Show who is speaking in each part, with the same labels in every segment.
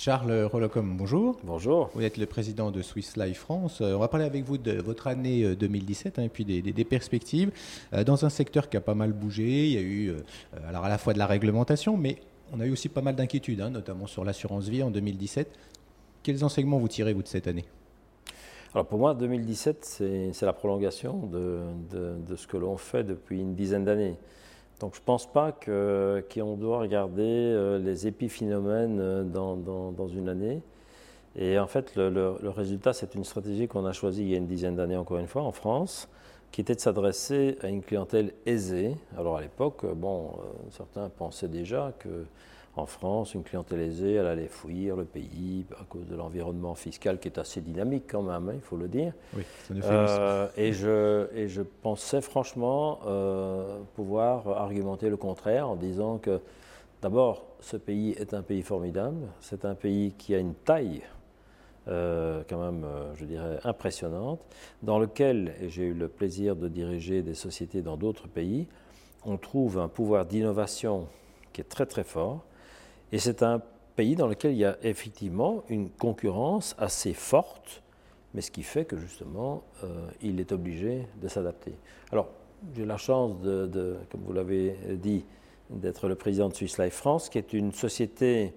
Speaker 1: Charles Rolocom, bonjour.
Speaker 2: Bonjour.
Speaker 1: Vous êtes le président de Swiss Life France. Euh, on va parler avec vous de votre année 2017 hein, et puis des, perspectives. Euh, dans un secteur qui a pas mal bougé, il y a eu alors à la fois de la réglementation, mais on a eu aussi pas mal d'inquiétudes, hein, notamment sur l'assurance vie en 2017. Quels enseignements vous tirez, vous, de cette année?
Speaker 2: Alors pour moi, 2017, c'est la prolongation de, de, ce que l'on fait depuis une dizaine d'années. Donc je ne pense pas qu'on doit regarder euh, les épiphénomènes euh, dans, dans, une année. Et en fait, le, le, résultat, c'est une stratégie qu'on a choisie il y a une dizaine d'années, encore une fois, en France, qui était de s'adresser à une clientèle aisée. Alors à l'époque, bon, euh, certains pensaient déjà que en France, une clientèle aisée, elle allait fuir le pays à cause de l'environnement fiscal qui est assez dynamique quand même, hein, il faut le dire. Oui, ça nous fait euh, et, je, et je pensais franchement euh, pouvoir argumenter le contraire en disant que d'abord, ce pays est un pays formidable, c'est un pays qui a une taille euh, quand même, je dirais, impressionnante, dans lequel, et j'ai eu le plaisir de diriger des sociétés dans d'autres pays, on trouve un pouvoir d'innovation qui est très très fort, et c'est un pays dans lequel il y a effectivement une concurrence assez forte, mais ce qui fait que justement, euh, il est obligé de s'adapter. Alors, j'ai la chance, de, comme vous l'avez dit, d'être le président de Swiss Life France, qui est une société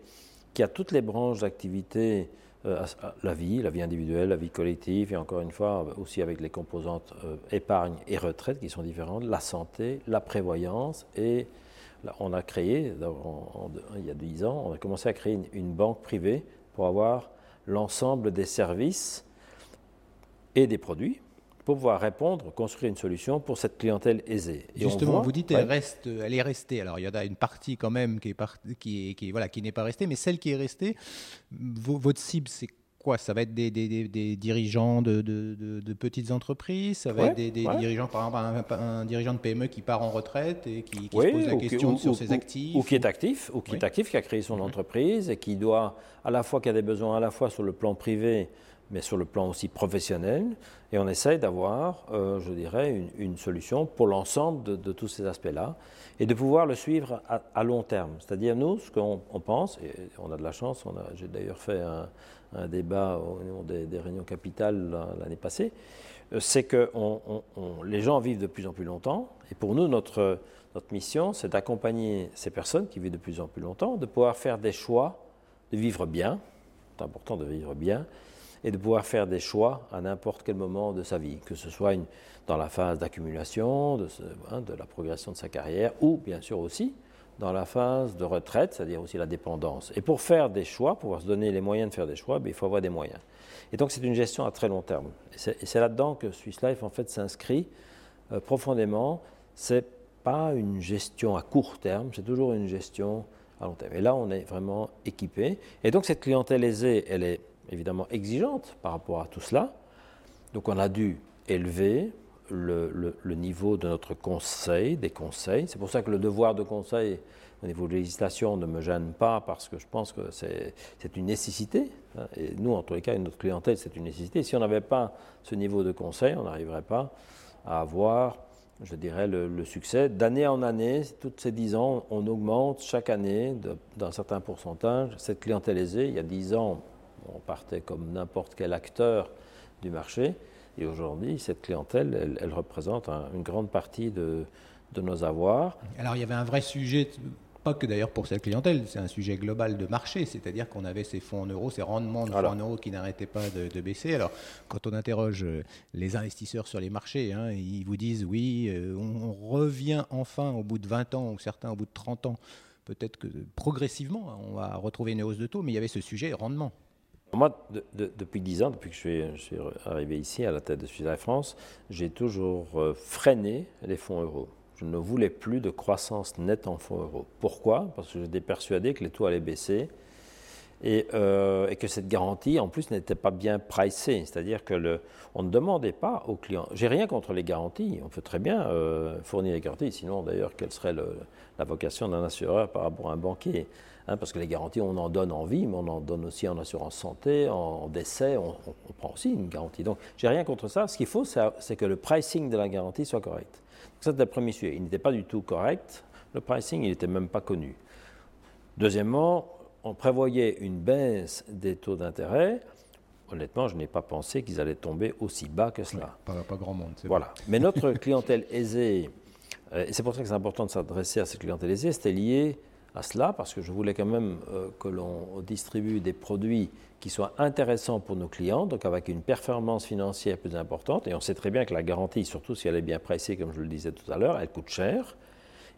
Speaker 2: qui a toutes les branches d'activité, euh, la vie, la vie individuelle, la vie collective, et encore une fois aussi avec les composantes euh, épargne et retraite qui sont différentes, la santé, la prévoyance et on a créé, il y a 10 ans, on a commencé à créer une, banque privée pour avoir l'ensemble des services et des produits pour pouvoir répondre, construire une solution pour cette clientèle aisée.
Speaker 1: Justement, vous dites reste, elle est restée. Alors il y en a une partie quand même qui est, qui, qui, voilà, qui n'est pas restée, mais celle qui est restée, votre cible, c'est quoi? Ça va être des, dirigeants de, petites entreprises? Ça va être des, dirigeants, par exemple, un, dirigeant de PME qui part en retraite et qui, se pose la question sur ses actifs
Speaker 2: Ou qui est actif, ou qui est actif, qui a créé son entreprise et qui doit, à la fois, qui a des besoins à la fois sur le plan privé, mais sur le plan aussi professionnel. Et on essaye d'avoir, euh, je dirais, une, solution pour l'ensemble de, tous ces aspects-là et de pouvoir le suivre à, long terme. C'est-à-dire, nous, ce qu'on pense, et on a de la chance, j'ai d'ailleurs fait un, débat au niveau des, réunions capitales l'année passée, euh, c'est que les gens vivent de plus en plus longtemps. Et pour nous, notre, notre mission, c'est d'accompagner ces personnes qui vivent de plus en plus longtemps, de pouvoir faire des choix, de vivre bien. C'est important de vivre bien et de pouvoir faire des choix à n'importe quel moment de sa vie, que ce soit dans la phase d'accumulation, de, hein, de, la progression de sa carrière, ou bien sûr aussi dans la phase de retraite, c'est-à-dire aussi la dépendance. Et pour faire des choix, pouvoir se donner les moyens de faire des choix, ben, il faut avoir des moyens. Et donc c'est une gestion à très long terme. Et c'est là-dedans que Swiss Life en fait s'inscrit euh, profondément. C'est pas une gestion à court terme, c'est toujours une gestion à long terme. Et là, on est vraiment équipé. Et donc cette clientèle aisée, elle est évidemment exigeante par rapport à tout cela. Donc on a dû élever le, niveau de notre conseil, des conseils. C'est pour ça que le devoir de conseil au niveau de législation ne me gêne pas parce que je pense que c'est une nécessité. Hein. Et nous, en tous les cas, notre clientèle, c'est une nécessité. Si on n'avait pas ce niveau de conseil, on n'arriverait pas à avoir, je dirais, le, succès. D'année en année, toutes ces dix ans, on augmente chaque année d'un certain pourcentage cette clientèle aisée. Il y a dix ans, on partait comme n'importe quel acteur du marché. Et aujourd'hui, cette clientèle, elle, représente une grande partie de, nos avoirs.
Speaker 1: Alors il y avait un vrai sujet, pas que d'ailleurs pour cette clientèle, c'est un sujet global de marché, c'est-à-dire qu'on avait ces fonds en euros, ces rendements de fonds en euros qui n'arrêtaient pas de, baisser. Alors quand on interroge les investisseurs sur les marchés, hein, ils vous disent oui, euh, on revient enfin au bout de 20 ans, ou certains au bout de 30 ans, peut-être que progressivement, hein, on va retrouver une hausse de taux, mais il y avait ce sujet rendement.
Speaker 2: Moi, depuis dix ans, depuis que je suis, arrivé ici à la tête de Suisse France, j'ai toujours euh, freiné les fonds euros. Je ne voulais plus de croissance nette en fonds euros. Pourquoi? Parce que j'étais persuadé que les taux allaient baisser euh, et, que cette garantie, en plus, n'était pas bien pricée. C'est-à-dire que on ne demandait pas aux clients. J'ai rien contre les garanties. On peut très bien euh, fournir les garanties. Sinon, d'ailleurs, quelle serait la vocation d'un assureur par rapport à un banquier? Hein, parce que les garanties, on en donne en vie, mais on en donne aussi en assurance santé, en, décès, on, prend aussi une garantie. Donc, j'ai rien contre ça. Ce qu'il faut, c'est que le pricing de la garantie soit correct. ça, c'est le premier sujet. Il n'était pas du tout correct. Le pricing, il n'était même pas connu. Deuxièmement, on prévoyait une baisse des taux d'intérêt, honnêtement, je n'ai pas pensé qu'ils allaient tomber aussi bas que cela.
Speaker 1: pas, grand monde,
Speaker 2: c'est Voilà. Mais notre clientèle aisée, euh, et c'est pour ça que c'est important de s'adresser à cette clientèle aisée, c'était lié à cela, parce que je voulais quand même euh, que l'on distribue des produits qui soient intéressants pour nos clients, donc avec une performance financière plus importante. Et on sait très bien que la garantie, surtout si elle est bien pressée, comme je le disais tout à l'heure, elle coûte cher.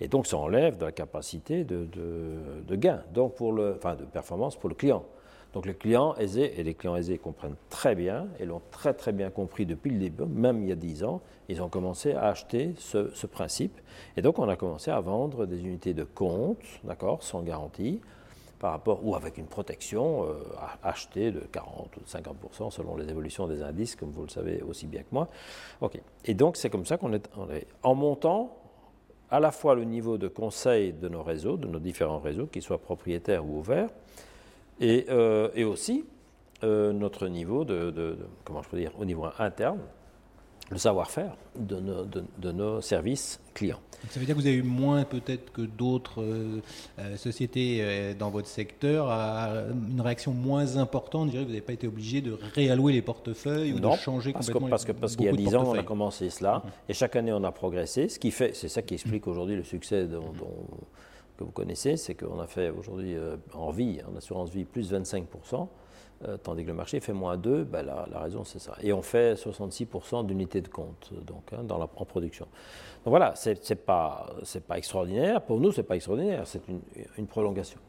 Speaker 2: Et donc, ça enlève de la capacité de, gain, donc enfin de performance pour le client. Donc les clients aisés, et les clients aisés comprennent très bien, et l'ont très très bien compris depuis le début, même il y a 10 ans, ils ont commencé à acheter ce, principe. Et donc on a commencé à vendre des unités de compte, d'accord, sans garantie, par rapport, ou avec une protection euh, achetée de 40 ou 50% selon les évolutions des indices, comme vous le savez aussi bien que moi. Ok. Et donc c'est comme ça qu'on est, est en montant à la fois le niveau de conseil de nos réseaux, de nos différents réseaux, qu'ils soient propriétaires ou ouverts, et, euh, aussi euh, notre niveau de, comment je peux dire, au niveau interne, le savoir-faire de, de, nos services clients.
Speaker 1: Ça veut dire que vous avez eu moins peut-être que d'autres euh, sociétés dans votre secteur, à une réaction moins importante. Je dirais que vous n'avez pas été obligé de réallouer les portefeuilles ou de changer
Speaker 2: parce
Speaker 1: complètement
Speaker 2: que, parce que parce qu'il y a 10 ans, on a commencé cela mhm. et chaque année on a progressé. Ce qui fait, c'est ça qui explique aujourd'hui le succès dont vous connaissez, c'est qu'on a fait aujourd'hui euh, en vie, en assurance vie, plus 25%, euh, tandis que le marché fait moins 2, ben la, raison c'est ça. Et on fait 66% d'unités de compte donc, hein, dans la, en production. Donc voilà, ce n'est pas, pas extraordinaire. Pour nous, ce n'est pas extraordinaire, c'est une, prolongation.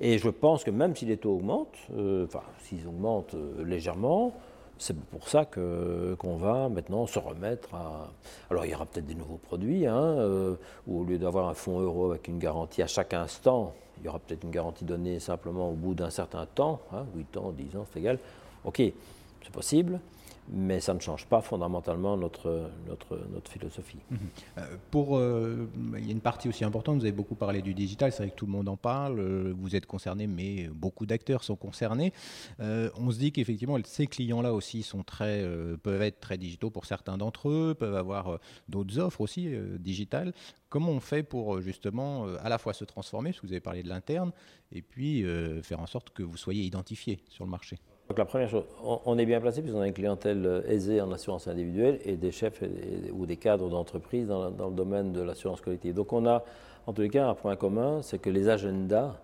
Speaker 2: Et je pense que même si les taux augmentent, euh, enfin s'ils augmentent légèrement, c'est pour ça qu'on va maintenant se remettre à. Alors il y aura peut-être des nouveaux produits, hein, euh, où au lieu d'avoir un fonds euro avec une garantie à chaque instant, il y aura peut-être une garantie donnée simplement au bout d'un certain temps, hein, 8 ans, 10 ans, c'est égal. Ok, c'est possible mais ça ne change pas fondamentalement notre, notre, notre philosophie. Mhm.
Speaker 1: Euh, pour, euh, il y a une partie aussi importante, vous avez beaucoup parlé du digital, c'est vrai que tout le monde en parle, euh, vous êtes concerné, mais beaucoup d'acteurs sont concernés. on se dit qu'effectivement, ces clients-là aussi sont très, peuvent être très digitaux pour certains d'entre eux, peuvent avoir d'autres offres aussi digitales. Comment on fait pour justement à la fois se transformer, parce que vous avez parlé de l'interne, et puis faire en sorte que vous soyez identifié sur le marché?
Speaker 2: Donc la première chose, on, est bien placé puisqu'on a une clientèle euh, aisée en assurance individuelle et des chefs ou des cadres d'entreprise dans, le domaine de l'assurance collective. Donc on a en tous les cas un point commun, c'est que les agendas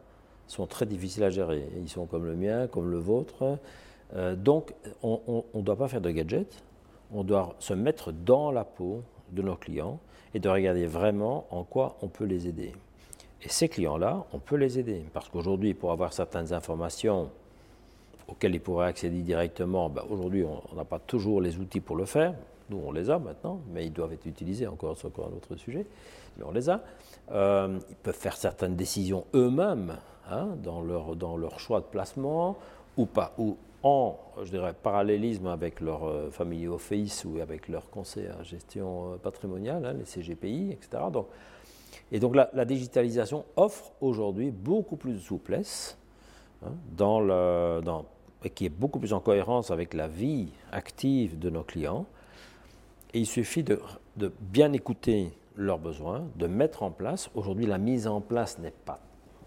Speaker 2: sont très difficiles à gérer. Ils sont comme le mien, comme le vôtre. Euh, donc on ne doit pas faire de gadgets, on doit se mettre dans la peau de nos clients et de regarder vraiment en quoi on peut les aider. Et ces clients-là, on peut les aider parce qu'aujourd'hui, pour avoir certaines informations, auxquels ils pourraient accéder directement, ben, aujourd'hui, on n'a pas toujours les outils pour le faire. Nous, on les a maintenant, mais ils doivent être utilisés encore, c'est encore un autre sujet, mais on les a. Euh, ils peuvent faire certaines décisions eux-mêmes hein, dans, leur, dans leur choix de placement ou pas, ou en, je dirais, parallélisme avec leur euh, family office ou avec leur conseil à gestion euh, patrimoniale, hein, les CGPI, etc. Donc, et donc la, la digitalisation offre aujourd'hui beaucoup plus de souplesse Hein, dans le, dans, et qui est beaucoup plus en cohérence avec la vie active de nos clients. Et il suffit de, bien écouter leurs besoins, de mettre en place. Aujourd'hui, la mise en place n'est pas.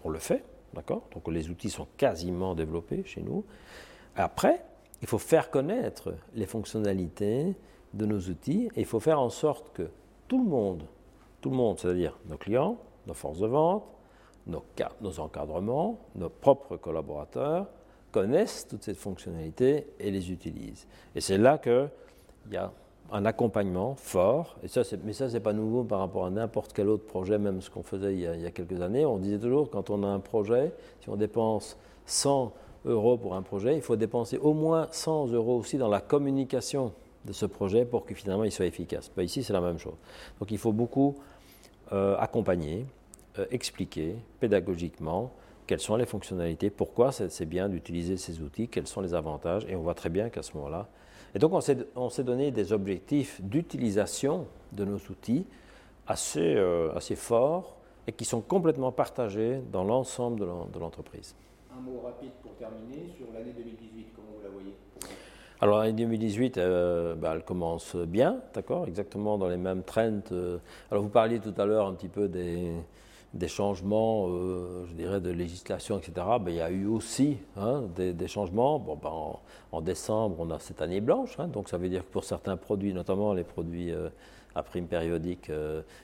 Speaker 2: On le fait, d'accord? Donc les outils sont quasiment développés chez nous. Après, il faut faire connaître les fonctionnalités de nos outils et il faut faire en sorte que tout le monde, tout le monde, c'est-à-dire nos clients, nos forces de vente, nos encadrements, nos propres collaborateurs connaissent toutes ces fonctionnalités et les utilisent. Et c'est là qu'il y a un accompagnement fort, et ça, mais ça, c'est pas nouveau par rapport à n'importe quel autre projet, même ce qu'on faisait il y, a, il y, a, quelques années. On disait toujours, quand on a un projet, si on dépense 100 euros pour un projet, il faut dépenser au moins 100 euros aussi dans la communication de ce projet pour que finalement il soit efficace. Ben, ici, c'est la même chose. Donc il faut beaucoup euh, accompagner, euh, expliquer pédagogiquement quelles sont les fonctionnalités, pourquoi c'est bien d'utiliser ces outils, quels sont les avantages, et on voit très bien qu'à ce moment-là. Et donc on s'est donné des objectifs d'utilisation de nos outils assez, euh, assez forts et qui sont complètement partagés dans l'ensemble de l'entreprise.
Speaker 1: Un mot rapide pour terminer sur l'année 2018, comment vous la voyez?
Speaker 2: Alors l'année 2018, euh, bah, elle commence bien, d'accord, exactement dans les mêmes trends. alors vous parliez tout à l'heure un petit peu des, des changements, je dirais, de législation, etc., ben, il y a eu aussi hein, des, changements. Bon, ben, en, décembre, on a cette année blanche, hein, donc ça veut dire que pour certains produits, notamment les produits à prime périodique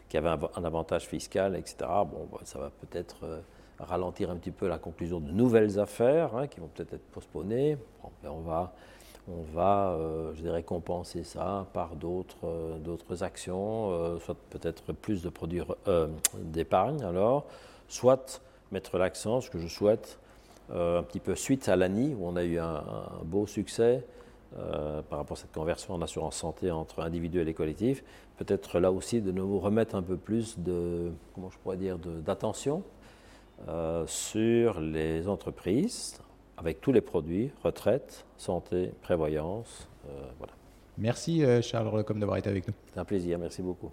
Speaker 2: qui avaient un, avantage fiscal, etc., bon, ben, ça va peut-être ralentir un petit peu la conclusion de nouvelles affaires hein, qui vont peut-être être postponées. Ben, on va, on va euh, je dirais, compenser ça par d'autres, euh, actions, euh, soit peut-être plus de produits d'épargne alors, soit mettre l'accent, ce que je souhaite, un petit peu suite à l'ANI, où on a eu un, beau succès par rapport à cette conversion en assurance santé entre individus et collectifs, peut-être là aussi de nous remettre un peu plus de, comment d'attention sur les entreprises avec tous les produits, retraite, santé, prévoyance. Euh, voilà.
Speaker 1: Merci euh, Charles Recom d'avoir été avec nous.
Speaker 2: C'est un plaisir, merci beaucoup.